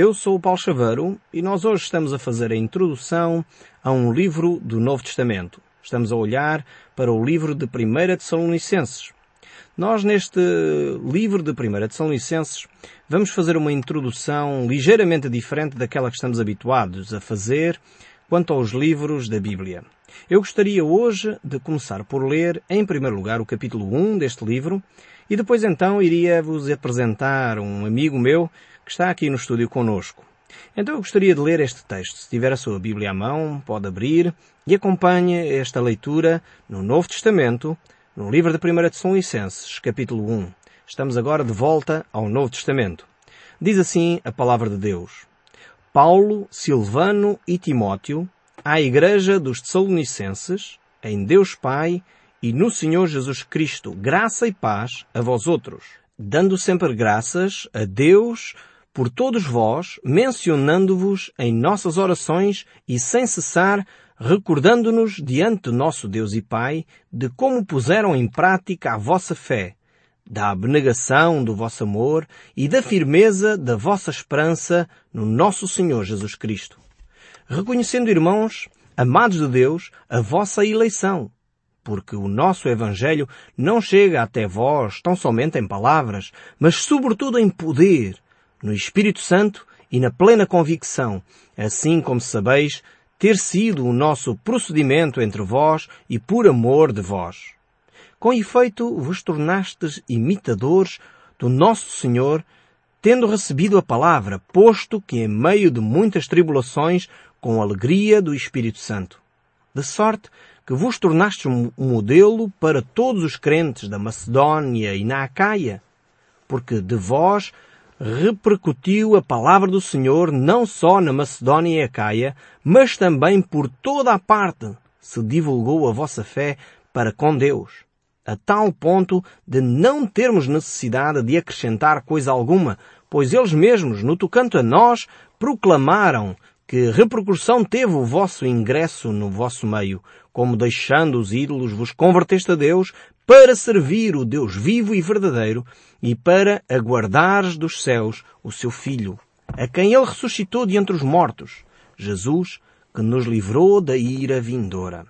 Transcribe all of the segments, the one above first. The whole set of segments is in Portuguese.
Eu sou o Paulo Chaveiro e nós hoje estamos a fazer a introdução a um livro do Novo Testamento. Estamos a olhar para o livro de 1 Tessalonicenses. Nós neste livro de 1 Tessalonicenses vamos fazer uma introdução ligeiramente diferente daquela que estamos habituados a fazer quanto aos livros da Bíblia. Eu gostaria hoje de começar por ler, em primeiro lugar, o capítulo 1 deste livro e depois então iria vos apresentar um amigo meu que está aqui no estúdio conosco. Então eu gostaria de ler este texto. Se tiver a sua Bíblia à mão, pode abrir e acompanhe esta leitura no Novo Testamento, no livro de 1 Tessalonicenses, capítulo 1. Estamos agora de volta ao Novo Testamento. Diz assim a palavra de Deus. Paulo, Silvano e Timóteo, à Igreja dos Tessalonicenses, em Deus Pai e no Senhor Jesus Cristo, graça e paz a vós outros, dando sempre graças a Deus por todos vós, mencionando-vos em nossas orações e sem cessar, recordando-nos diante nosso Deus e Pai de como puseram em prática a vossa fé, da abnegação do vosso amor e da firmeza da vossa esperança no nosso Senhor Jesus Cristo. Reconhecendo, irmãos, amados de Deus, a vossa eleição, porque o nosso Evangelho não chega até vós tão somente em palavras, mas sobretudo em poder, no Espírito Santo e na plena convicção, assim como sabeis ter sido o nosso procedimento entre vós e por amor de vós. Com efeito, vos tornastes imitadores do nosso Senhor, tendo recebido a palavra, posto que em meio de muitas tribulações, com alegria do Espírito Santo. De sorte que vos tornastes um modelo para todos os crentes da Macedónia e na Acaia, porque de vós repercutiu a palavra do Senhor não só na Macedónia e Acaia, mas também por toda a parte se divulgou a vossa fé para com Deus, a tal ponto de não termos necessidade de acrescentar coisa alguma, pois eles mesmos, no tocante a nós, proclamaram que repercussão teve o vosso ingresso no vosso meio, como deixando os ídolos vos converteste a Deus para servir o Deus vivo e verdadeiro e para aguardares dos céus o seu Filho, a quem ele ressuscitou de entre os mortos, Jesus, que nos livrou da ira vindoura.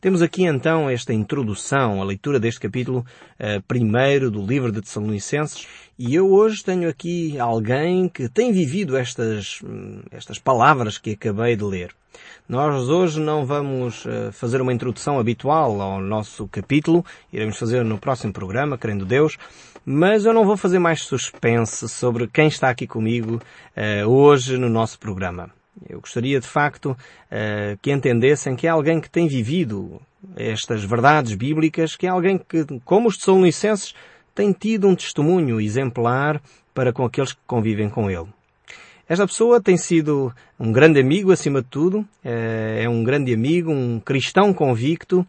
Temos aqui então esta introdução, a leitura deste capítulo uh, primeiro do livro de Tessalonicenses, e eu hoje tenho aqui alguém que tem vivido estas, hum, estas palavras que acabei de ler. Nós hoje não vamos uh, fazer uma introdução habitual ao nosso capítulo, iremos fazer no próximo programa, querendo Deus, mas eu não vou fazer mais suspense sobre quem está aqui comigo uh, hoje no nosso programa. Eu gostaria de facto uh, que entendessem que é alguém que tem vivido estas verdades bíblicas, que é alguém que, como os Tessalonicenses, tem tido um testemunho exemplar para com aqueles que convivem com ele. Esta pessoa tem sido um grande amigo, acima de tudo, eh, é um grande amigo, um cristão convicto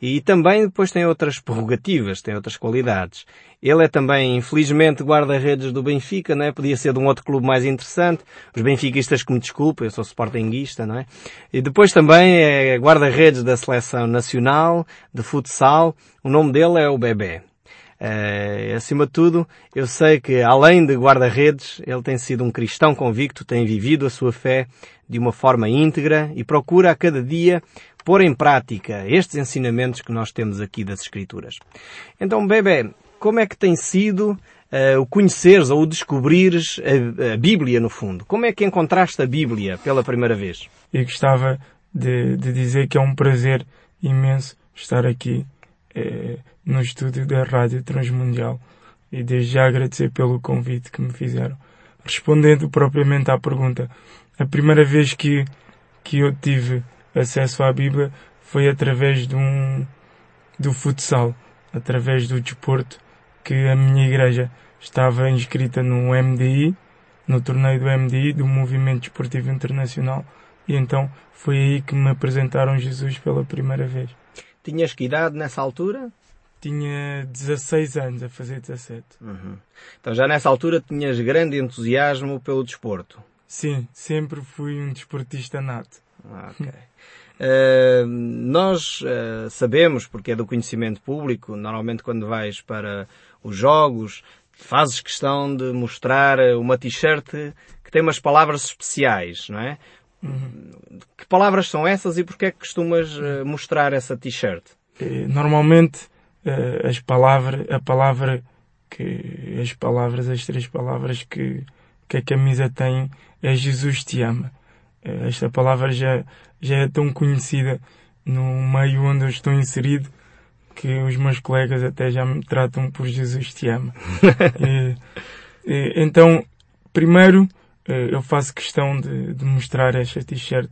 e também depois tem outras prerrogativas, tem outras qualidades. Ele é também, infelizmente, guarda-redes do Benfica, não é? Podia ser de um outro clube mais interessante. Os benfiquistas que me desculpem, eu sou sportinguista, não é? E depois também é guarda-redes da Seleção Nacional de Futsal. O nome dele é o Bebé. Uh, acima de tudo, eu sei que além de guarda-redes, ele tem sido um cristão convicto, tem vivido a sua fé de uma forma íntegra e procura a cada dia pôr em prática estes ensinamentos que nós temos aqui das Escrituras. Então, Bebé, como é que tem sido uh, o conheceres ou o descobrires a, a, Bíblia, no fundo? Como é que encontraste a Bíblia pela primeira vez? Eu gostava de, de dizer que é um prazer imenso estar aqui eh, no estúdio da Rádio Transmundial e desde já agradecer pelo convite que me fizeram. Respondendo propriamente à pergunta, a primeira vez que, que eu tive acesso à Bíblia foi através de um, do futsal, através do desporto, que a minha igreja estava inscrita no MDI, no torneio do MDI, do Movimento Desportivo Internacional, e então foi aí que me apresentaram Jesus pela primeira vez. Tinhas que idade nessa altura? Tinha 16 anos, a fazer 17. Uhum. Então já nessa altura tinhas grande entusiasmo pelo desporto? Sim, sempre fui um desportista nato. Ok. Uh, nós uh, sabemos, porque é do conhecimento público, normalmente quando vais para os jogos, fazes questão de mostrar uma t-shirt que tem umas palavras especiais, não é? Uhum. Que palavras são essas e porquê é que costumas uh, mostrar essa t-shirt? Eh, normalmente uh, as palavras, a palavra que as palavras, as três palavras que, que a camisa tem é Jesus te ama. Uh, esta palavra já, já é tão conhecida no meio onde eu estou inserido que os meus colegas até já me tratam por Jesus te ama. e, e, então, primeiro, eh, eu faço questão de, de mostrar esta t-shirt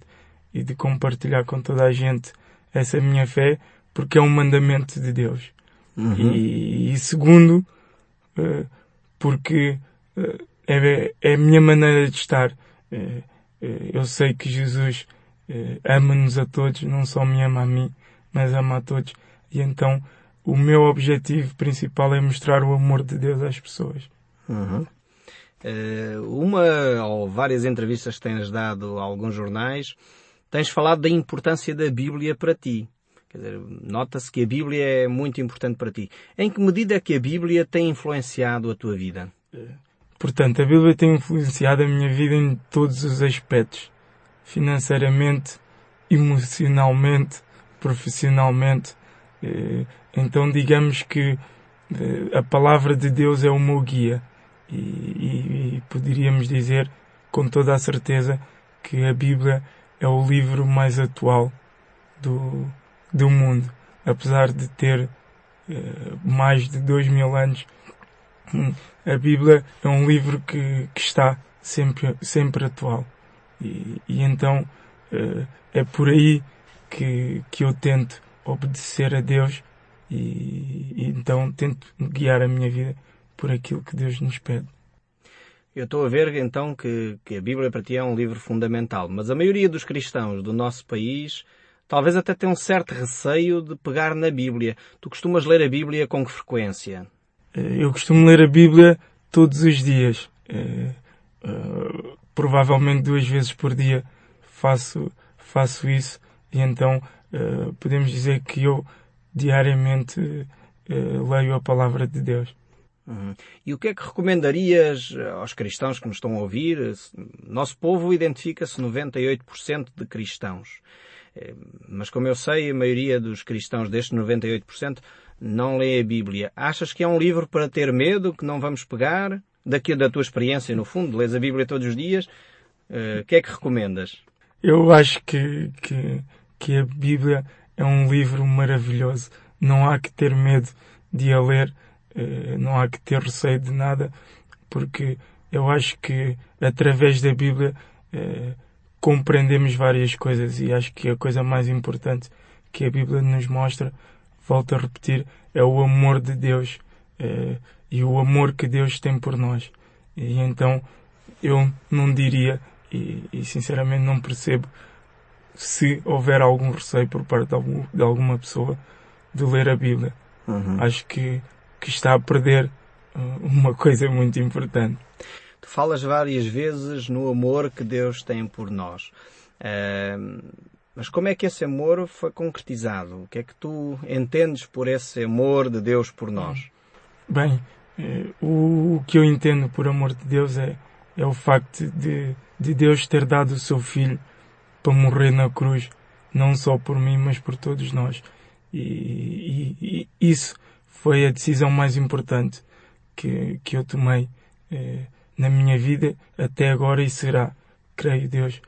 e de compartilhar com toda a gente essa minha fé, porque é um mandamento de Deus. Uhum. E, e, segundo, eh, porque eh, é, é a minha maneira de estar. Eu sei que Jesus ama-nos a todos, não só me ama a mim, mas ama a todos. E então o meu objetivo principal é mostrar o amor de Deus às pessoas. Uhum. Uma ou várias entrevistas que tens dado a alguns jornais, tens falado da importância da Bíblia para ti. Quer dizer, nota-se que a Bíblia é muito importante para ti. Em que medida é que a Bíblia tem influenciado a tua vida? Portanto, a Bíblia tem influenciado a minha vida em todos os aspectos. Financeiramente, emocionalmente, profissionalmente. Eh, então, digamos que eh, a palavra de Deus é o meu guia e, e, e poderíamos dizer com toda a certeza que a Bíblia é o livro mais atual do, do mundo. Apesar de ter uh, mais de dois mil anos, hum, a Bíblia é um livro que, que está sempre, sempre atual. E, e então uh, é por aí que, que eu tento obedecer a Deus e, e então tento guiar a minha vida por aquilo que Deus nos pede. Eu estou a ver então que, que, a Bíblia para ti é um livro fundamental, mas a maioria dos cristãos do nosso país talvez até tenha um certo receio de pegar na Bíblia. Tu costumas ler a Bíblia com que frequência? Eu costumo ler a Bíblia todos os dias. É, provavelmente duas vezes por dia faço, faço isso e então podemos dizer que eu diariamente leio a palavra de Deus. Uhum. E o que é que recomendarias aos cristãos que nos estão a ouvir? Nosso povo identifica-se 98% de cristãos. Eh, mas como eu sei, a maioria dos cristãos destes 98% não lê a Bíblia. Achas que é um livro para ter medo, que não vamos pegar? Daqui da tua experiência, no fundo, lês a Bíblia todos os dias. Eh, o que é que recomendas? Eu acho que, que, que a Bíblia é um livro maravilhoso. Não há que ter medo de a ler eh, não há que ter receio de nada, porque eu acho que através da Bíblia compreendemos várias coisas e acho que a coisa mais importante que a Bíblia nos mostra, volto a repetir, é o amor de Deus eh, e o amor que Deus tem por nós. E então eu não diria e, e sinceramente não percebo se houver algum receio por parte de, algum, de alguma pessoa de ler a Bíblia. Uhum. Acho que que está a perder uh, uma coisa muito importante. Tu falas várias vezes no amor que Deus tem por nós. Uh, mas como é que esse amor foi concretizado? O que é que tu entendes por esse amor de Deus por nós? Bem, eh, o que eu entendo por amor de Deus é, é o facto de, de Deus ter dado o seu Filho para morrer na cruz, não só por mim, mas por todos nós. E, e, e isso foi a decisão mais importante que, que eu tomei eh, na minha vida até agora e será, creio Deus,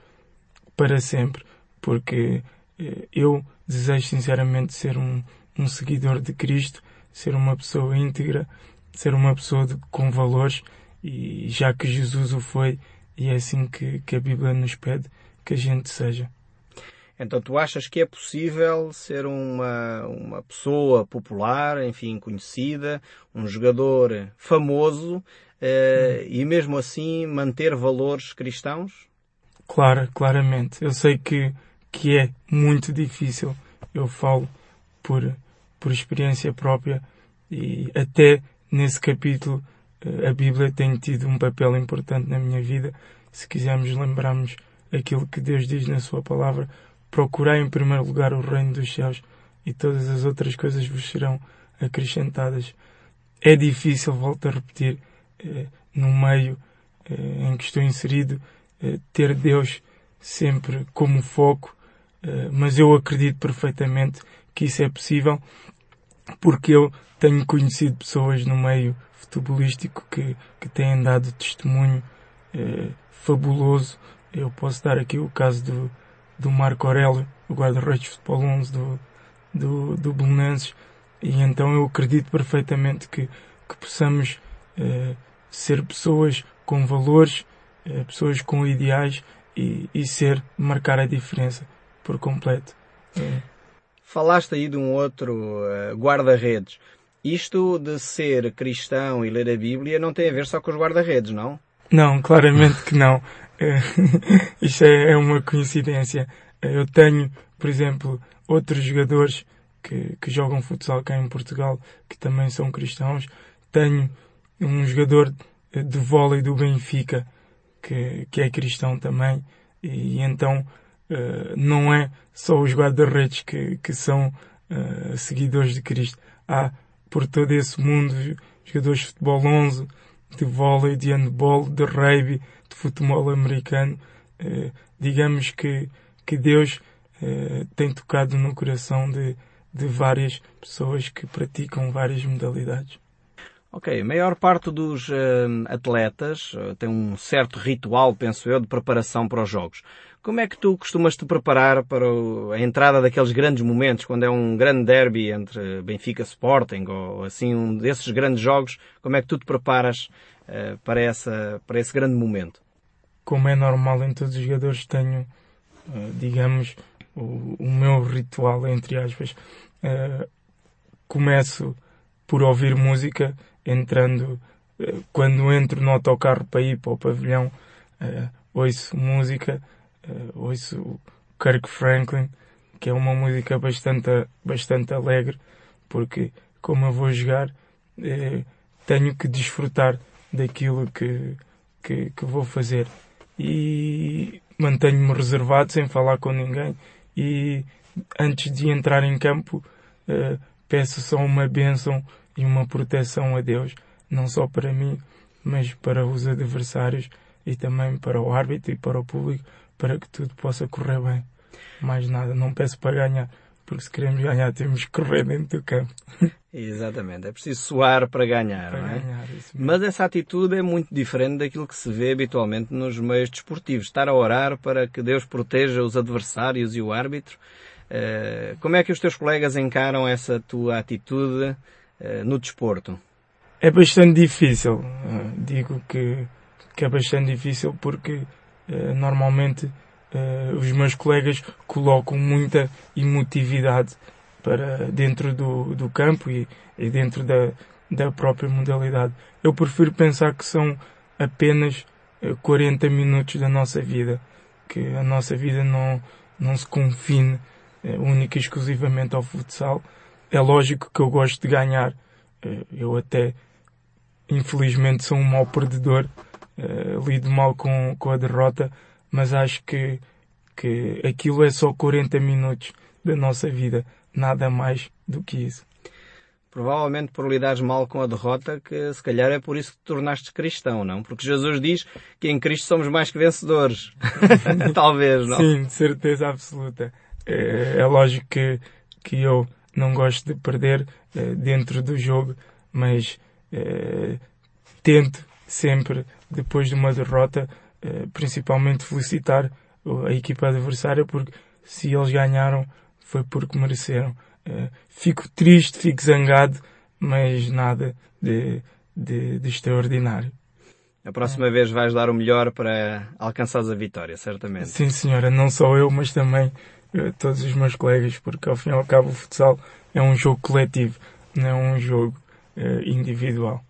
para sempre, porque eh, eu desejo sinceramente ser um, um seguidor de Cristo, ser uma pessoa íntegra, ser uma pessoa de, com valores e já que Jesus o foi e é assim que, que a Bíblia nos pede que a gente seja. Então tu achas que é possível ser uma, uma pessoa popular, enfim, conhecida, um jogador famoso, eh, e mesmo assim manter valores cristãos? Claro, claramente. Eu sei que, que é muito difícil. Eu falo por, por experiência própria e até nesse capítulo eh, a Bíblia tem tido um papel importante na minha vida. Se quisermos lembrarmos aquilo que Deus diz na sua palavra, Procurai em primeiro lugar o reino dos céus e todas as outras coisas vos serão acrescentadas. é difícil, volto a repetir, no meio em que estou inserido, ter Deus sempre como foco, mas eu acredito perfeitamente que isso é possível porque eu tenho conhecido pessoas no meio futebolístico que, que têm dado testemunho fabuloso. Eu posso dar aqui o caso do, do Marco Aurélio, o guarda-redes de futebol 11 do, do, do Belenenses, e então eu acredito perfeitamente que, que possamos eh, ser pessoas com valores, eh, pessoas com ideais e, e ser, marcar a diferença por completo. É. Falaste aí de um outro guarda-redes. Isto de ser cristão e ler a Bíblia não tem a ver só com os guarda-redes, não? Não, claramente que não. Isto é, é uma coincidência. Eu tenho, por exemplo, outros jogadores que, que jogam futsal cá em Portugal que também são cristãos. Tenho um jogador de vôlei do Benfica que, que é cristão também. E então uh, não é só os guarda-redes que, que são uh, seguidores de Cristo. Há por todo esse mundo jogadores de futebol 11, de vôlei, de handball, de rugby, de futebol americano. Uh, digamos que, que Deus tem tocado no coração de, de várias pessoas que praticam várias modalidades. Ok, a maior parte dos uh, atletas uh, tem um certo ritual, penso eu, de preparação para os jogos. Como é que tu costumas te preparar para a entrada daqueles grandes momentos, quando é um grande derby entre Benfica Sporting, ou assim, um desses grandes jogos, como é que tu te preparas uh, para, essa, para esse grande momento? Como é normal em todos os jogadores, tenho, digamos, o, o, meu ritual, entre aspas. Começo por ouvir música, entrando, quando entro no autocarro para ir para o pavilhão, ouço música, uh, ouço Kirk Franklin, que é uma música bastante, bastante alegre, porque como eu vou jogar, uh, tenho que desfrutar daquilo que, que, que vou fazer. E mantenho-me reservado sem falar com ninguém e antes de entrar em campo uh, peço só uma bênção e uma proteção a Deus, não só para mim, mas para os adversários e também para o árbitro e para o público, para que tudo possa correr bem. Mais nada, não peço para ganhar, porque se queremos ganhar temos que correr dentro do campo. Exatamente, é preciso suar para ganhar, para não é? Ganhar, Mas essa atitude é muito diferente daquilo que se vê habitualmente nos meios desportivos. Estar a orar para que Deus proteja os adversários e o árbitro. Uh, como é que os teus colegas encaram essa tua atitude no desporto? É bastante difícil. Uh, digo que, que é bastante difícil porque eh, normalmente os meus colegas colocam muita emotividade para dentro do, do campo e, e dentro da, da própria modalidade. Eu prefiro pensar que são apenas 40 eh, minutos da nossa vida, que a nossa vida não, não se confine única e exclusivamente ao futsal. É lógico que eu gosto de ganhar. Uh, eu até, infelizmente, sou um mau perdedor uh, lido mal com, com a derrota, mas acho que, que aquilo é só 40 minutos da nossa vida, nada mais do que isso. Provavelmente por lidares mal com a derrota, que se calhar é por isso que te tornaste cristão, não? Porque Jesus diz que em Cristo somos mais que vencedores. Talvez, não? Sim, de certeza absoluta. É, é lógico que, que eu não gosto de perder é, dentro do jogo, mas é, tento sempre, depois de uma derrota, eh, principalmente felicitar a equipa adversária, porque se eles ganharam foi porque mereceram. Fico triste, fico zangado, mas nada de, de, de extraordinário. A próxima vez vais dar o melhor para alcançares a vitória, certamente. Sim, senhora. Não só eu, mas também uh, todos os meus colegas, porque ao fim e ao cabo o futsal é um jogo coletivo, não é um jogo uh, individual.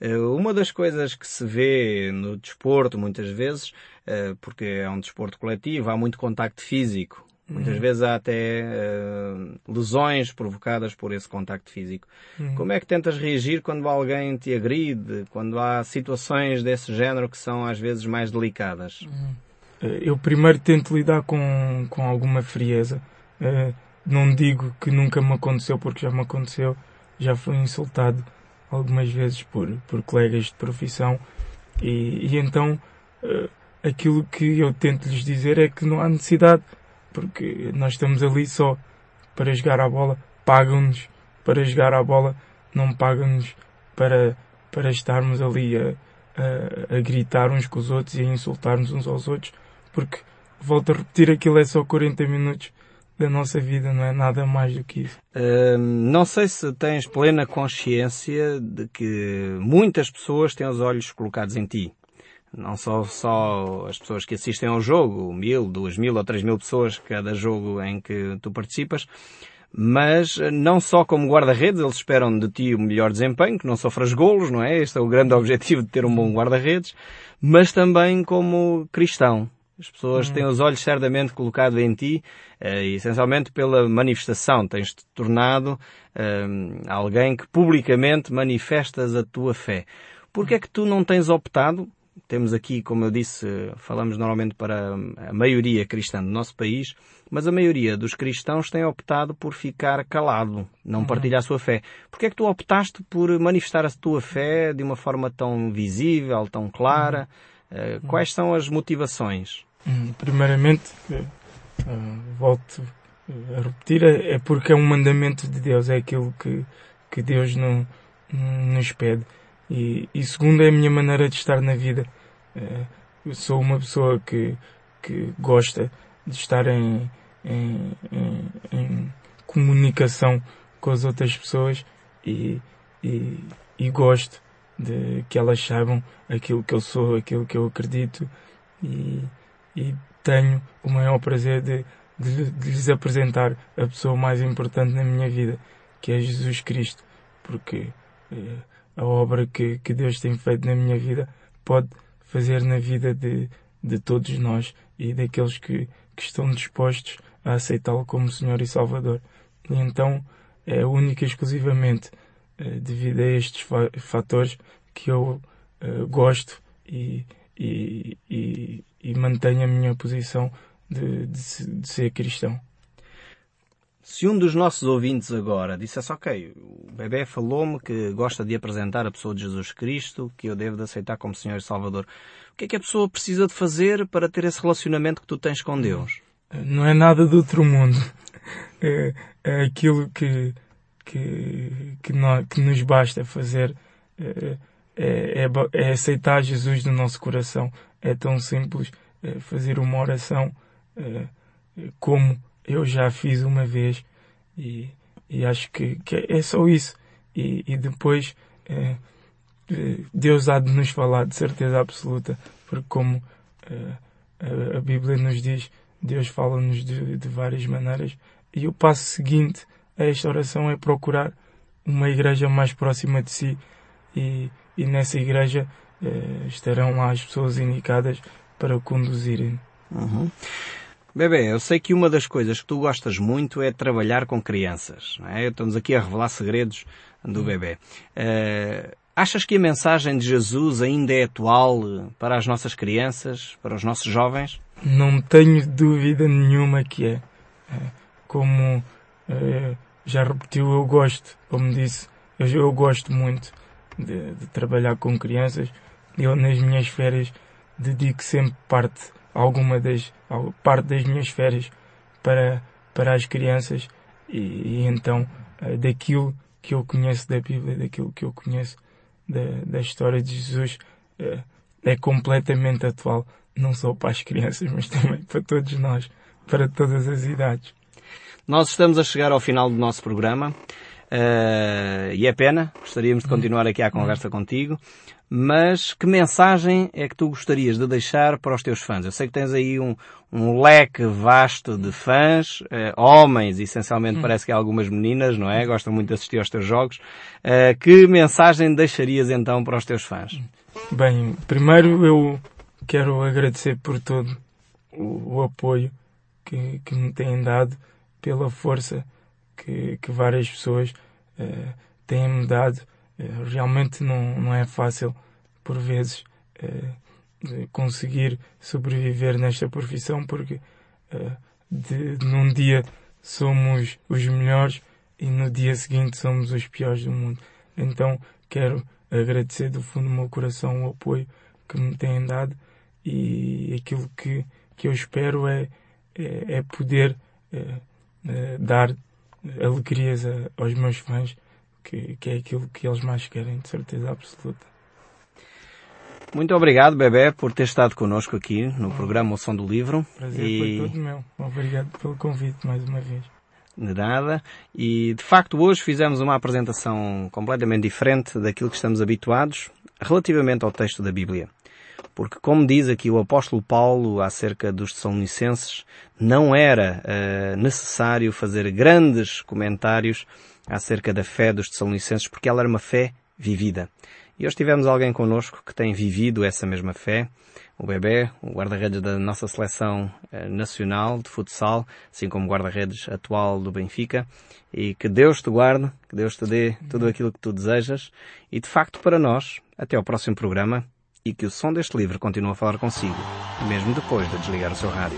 Eh, uma das coisas que se vê no desporto, muitas vezes, eh, porque é um desporto coletivo, há muito contacto físico. Muitas uhum. vezes há até uh, lesões provocadas por esse contacto físico. Uhum. Como é que tentas reagir quando alguém te agride, quando há situações desse género que são às vezes mais delicadas? Uhum. Eu primeiro tento lidar com, com alguma frieza. Uh, não digo que nunca me aconteceu, porque já me aconteceu, já fui insultado algumas vezes por, por colegas de profissão. E, e então uh, aquilo que eu tento lhes dizer é que não há necessidade porque nós estamos ali só para jogar a bola, pagam-nos para jogar a bola, não pagam-nos para, para estarmos ali a, a, a, gritar uns com os outros e a insultar-nos uns aos outros, porque, volto a repetir, aquilo é só 40 minutos da nossa vida, não é nada mais do que isso. Uh, não sei se tens plena consciência de que muitas pessoas têm os olhos colocados em ti. Não só, só as pessoas que assistem ao jogo, mil, duas mil ou três mil pessoas cada jogo em que tu participas, mas não só como guarda-redes, eles esperam de ti o melhor desempenho, que não sofras golos, não é? Este é o grande objetivo de ter um bom guarda-redes, mas também como cristão. As pessoas hum. têm os olhos certamente colocados em ti, uh, essencialmente pela manifestação. Tens-te tornado uh, alguém que publicamente manifestas a tua fé. Por que é que tu não tens optado? Temos aqui, como eu disse, falamos normalmente para a maioria cristã do nosso país, mas a maioria dos cristãos tem optado por ficar calado, não uhum. partilhar a sua fé. Por que é que tu optaste por manifestar a tua fé de uma forma tão visível, tão clara? Uh, quais são as motivações? Primeiramente, uh, volto a repetir, é, é porque é um mandamento de Deus, é aquilo que, que Deus não, nos pede. E, e segundo, é a minha maneira de estar na vida. Uh, eu sou uma pessoa que, que gosta de estar em, em, em, em comunicação com as outras pessoas e, e, e gosto de que elas saibam aquilo que eu sou, aquilo que eu acredito e, e tenho o maior prazer de, de, de, lhes apresentar a pessoa mais importante na minha vida, que é Jesus Cristo, porque eh, a obra que, que Deus tem feito na minha vida pode fazer na vida de, de todos nós e daqueles que, que estão dispostos a aceitá-lo como Senhor e Salvador. E então é única e exclusivamente eh, devido a estes fatores que eu uh, gosto e, e, e, e mantenho a minha posição de, de, de, ser cristão. Se um dos nossos ouvintes agora dissesse, ok, o bebê falou-me que gosta de apresentar a pessoa de Jesus Cristo, que eu devo de aceitar como Senhor e Salvador, o que é que a pessoa precisa de fazer para ter esse relacionamento que tu tens com Deus? Não é nada do outro mundo. É, é aquilo que, que, que, nós, que nos basta fazer. É, é, é, é, aceitar Jesus no nosso coração. É tão simples é, fazer uma oração é, como eu já fiz uma vez e, e acho que, que, é só isso. E, e depois é, Deus há de nos falar de certeza absoluta, porque como a, a Bíblia nos diz, Deus fala-nos de, de várias maneiras. E o passo seguinte a esta oração é procurar uma igreja mais próxima de si e, e nessa igreja eh, estarão lá as pessoas indicadas para o conduzirem. Uhum. Bebê, eu sei que uma das coisas que tu gostas muito é trabalhar com crianças. É? Estamos aqui a revelar segredos do bebê. Uh, achas que a mensagem de Jesus ainda é atual para as nossas crianças, para os nossos jovens? Não tenho dúvida nenhuma que é. é como é, já repetiu, eu gosto, como disse, eu, eu gosto muito de, de, trabalhar com crianças. Eu nas minhas férias dedico sempre parte, alguma das, parte das minhas férias para, para as crianças e, e então é, daquilo que eu conheço da Bíblia, daquilo que eu conheço da, da história de Jesus, é, é completamente atual não só para as crianças, mas também para todos nós, para todas as idades. Nós estamos a chegar ao final do nosso programa. Uh, e é pena, gostaríamos de continuar aqui a conversa contigo, mas que mensagem é que tu gostarias de deixar para os teus fãs? Eu sei que tens aí um, um leque vasto de fãs, uh, homens, essencialmente hum. parece que há algumas meninas, não é? Gostam muito de assistir aos teus jogos. Uh, que mensagem deixarias então para os teus fãs? Bem, primeiro eu quero agradecer por todo o, o apoio que, que, me têm dado, pela força que, que várias pessoas uh, têm-me dado. Uh, realmente não, não é fácil, por vezes, uh, conseguir sobreviver nesta profissão, porque de, num dia somos os melhores e no dia seguinte somos os piores do mundo. Então quero agradecer do fundo do meu coração o apoio que me têm dado e aquilo que, que eu espero é, é, é poder é, é, dar alegrias a, aos meus fãs, que, que é aquilo que eles mais querem, de certeza absoluta. Muito obrigado, Bebé, por ter estado connosco aqui no programa O Som do Livro. Prazer e... foi todo meu. Obrigado pelo convite mais uma vez. De nada. E de facto hoje fizemos uma apresentação completamente diferente daquilo que estamos habituados relativamente ao texto da Bíblia. Porque, como diz aqui o apóstolo Paulo acerca dos Tessalonicenses, não era uh, necessário fazer grandes comentários acerca da fé dos Tessalonicenses, porque ela era uma fé vivida. E hoje tivemos alguém connosco que tem vivido essa mesma fé, o bebê, o guarda-redes da nossa seleção uh, nacional de futsal, assim como o guarda-redes atual do Benfica, e que Deus te guarde, que Deus te dê tudo aquilo que tu desejas, e de facto para nós, até ao próximo programa, e que o som deste livro continue a falar consigo, mesmo depois de desligar o seu rádio.